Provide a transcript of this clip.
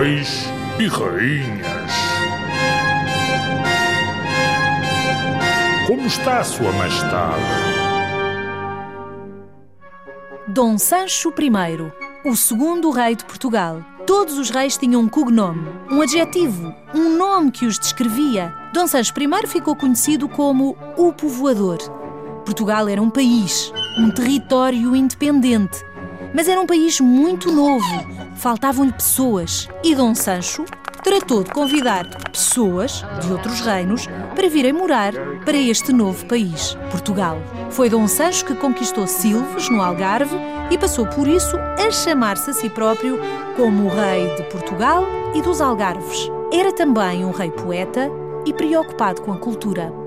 reis e rainhas. Como está Sua Majestade? Dom Sancho I, o segundo rei de Portugal. Todos os reis tinham um cognome, um adjetivo, um nome que os descrevia. Dom Sancho I ficou conhecido como o povoador. Portugal era um país, um território independente, mas era um país muito novo. Faltavam-lhe pessoas e Dom Sancho tratou de convidar pessoas de outros reinos para virem morar para este novo país, Portugal. Foi Dom Sancho que conquistou Silves, no Algarve, e passou por isso a chamar-se a si próprio como Rei de Portugal e dos Algarves. Era também um rei poeta e preocupado com a cultura.